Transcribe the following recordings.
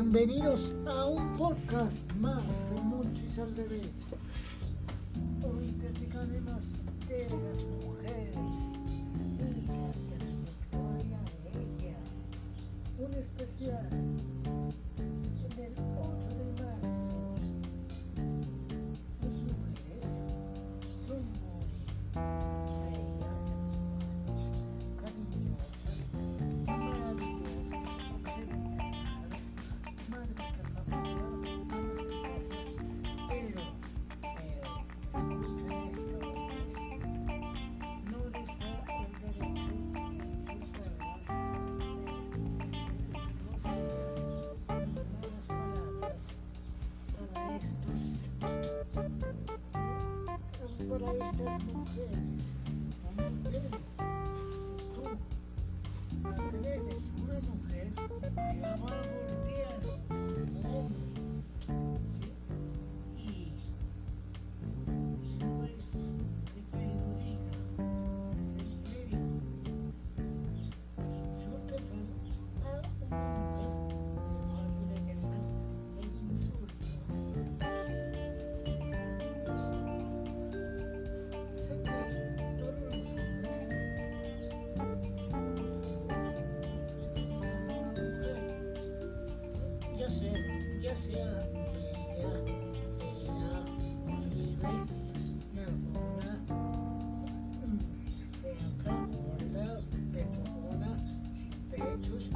Bienvenidos a un podcast más de Monchis al Bebé. Hoy platicaremos de las mujeres y la trayectoria de ellas. Un especial This this do? muchos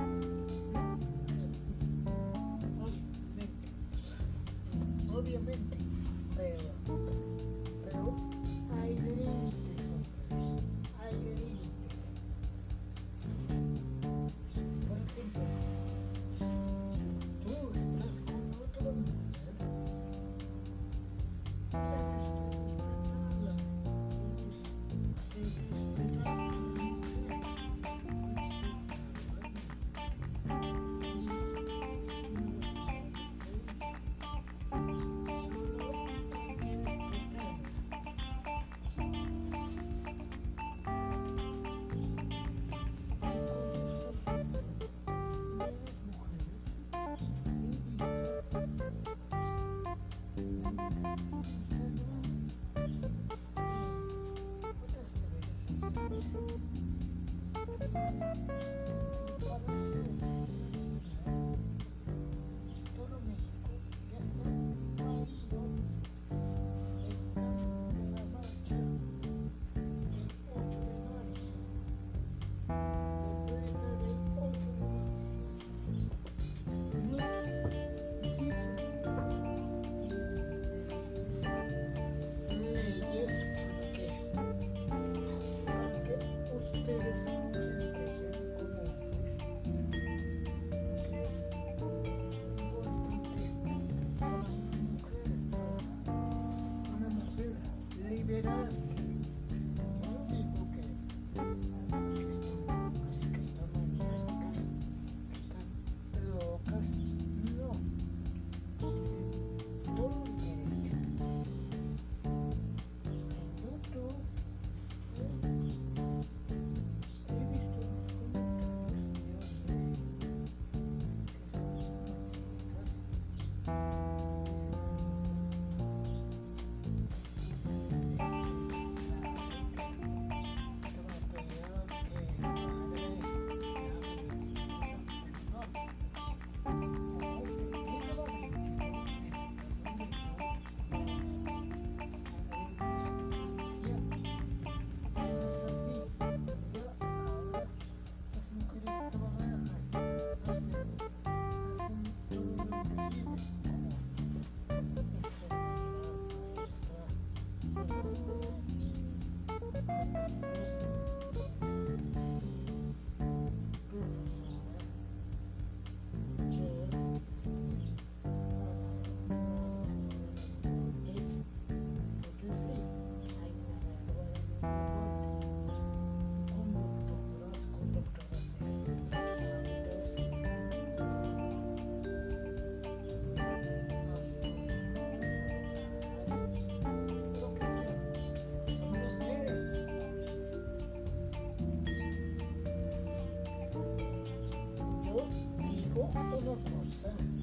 sense.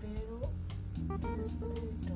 Pero este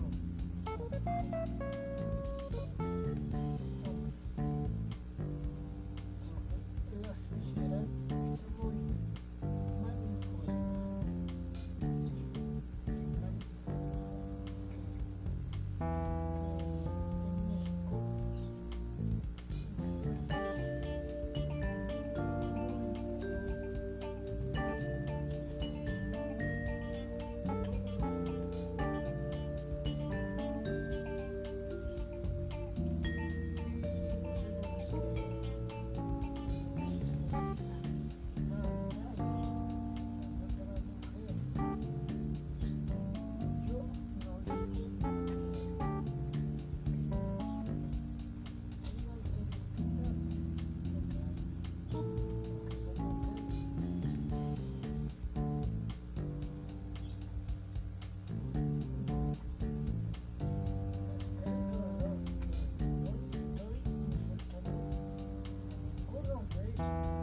Thank you.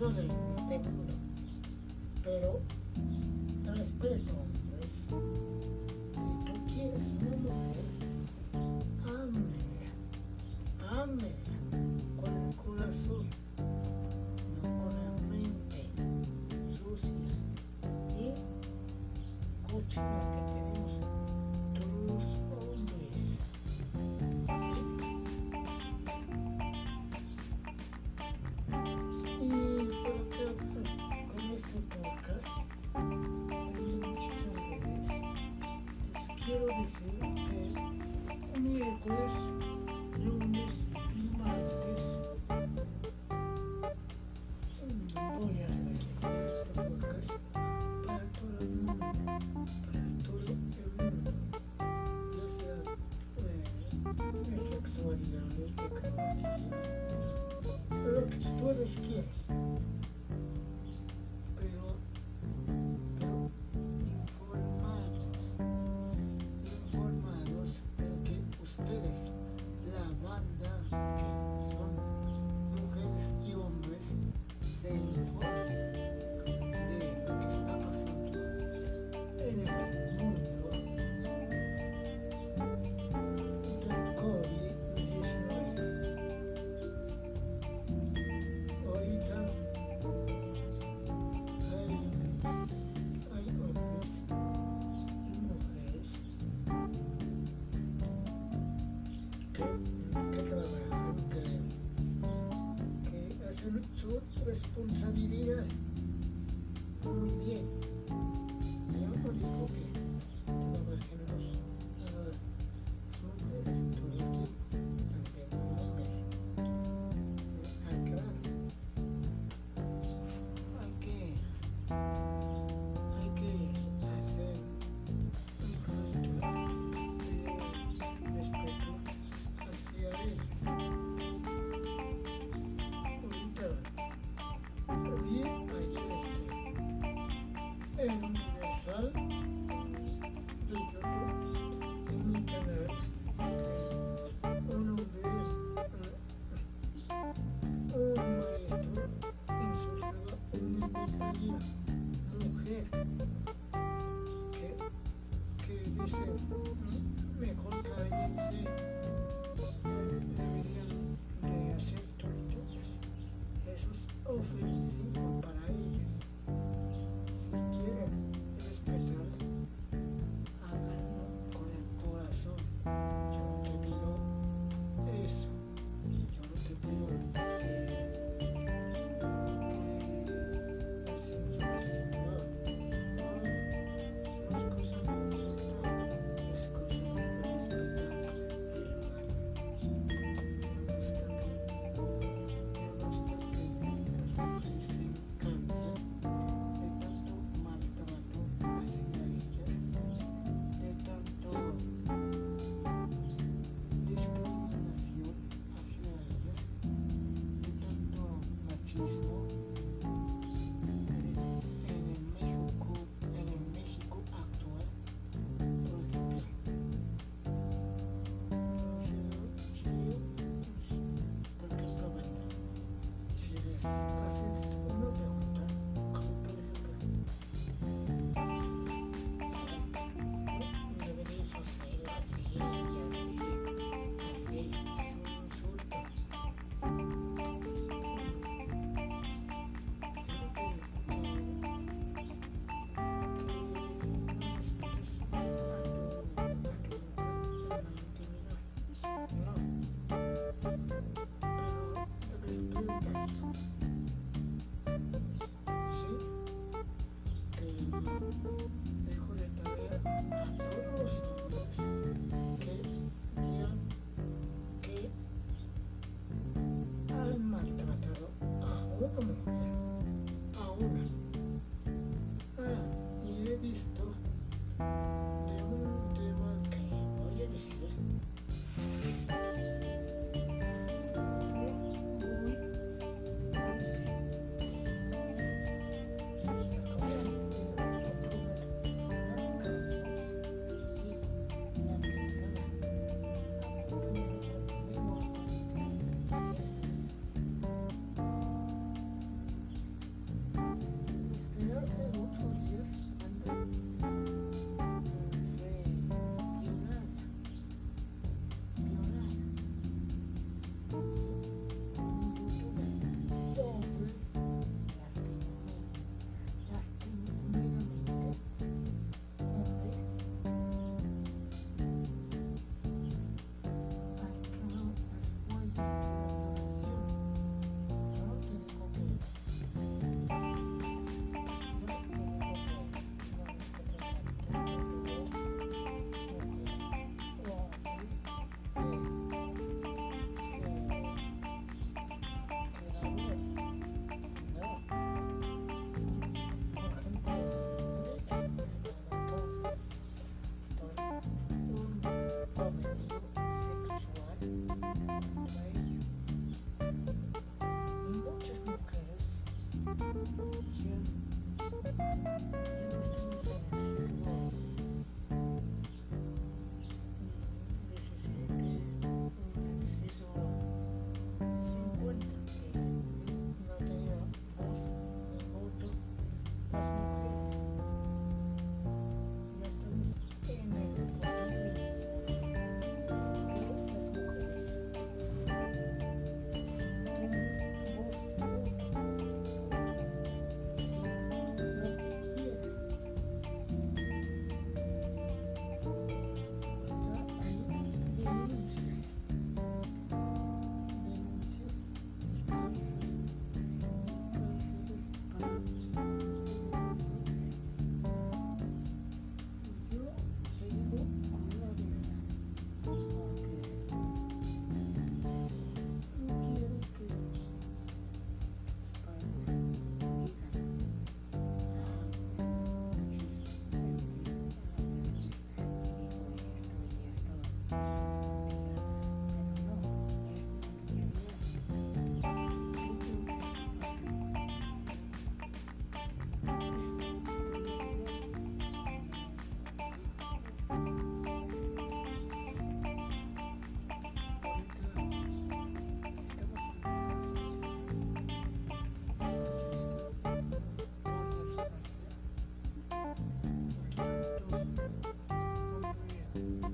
duele este muro, pero respeto miércoles, lunes y martes. Voy a hacer este podcast para todo el mundo, para todo el mundo, ya sea eh, de sexualidad, de tecnología, lo que ustedes quieran. do this. que trabajaron, que, que hacen su responsabilidad muy bien. Yo no digo que Deus.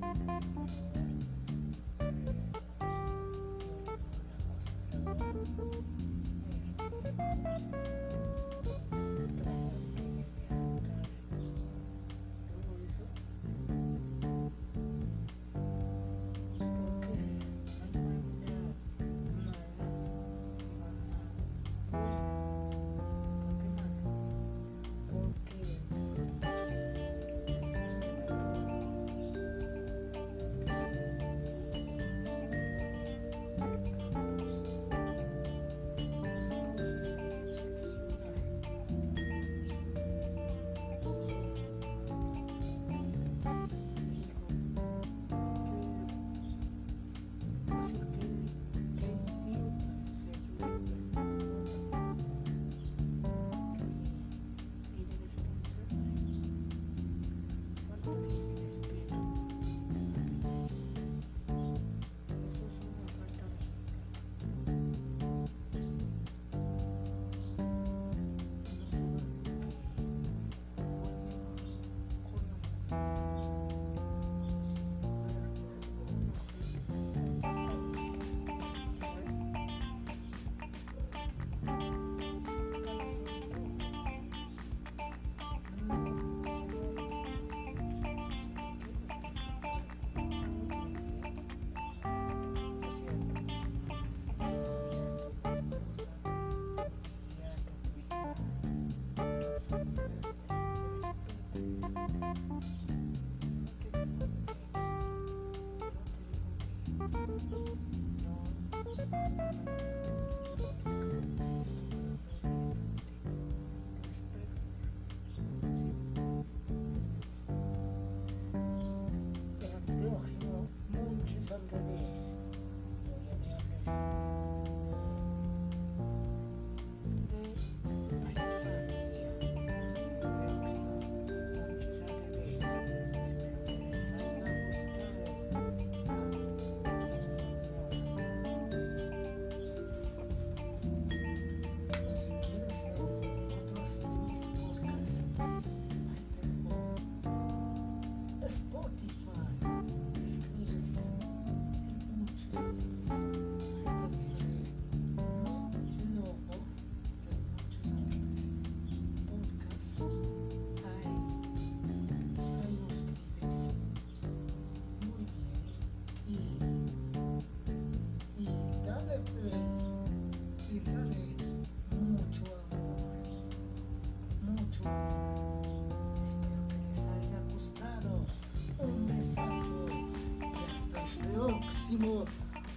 Thank you.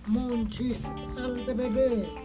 Monchis al de bebés.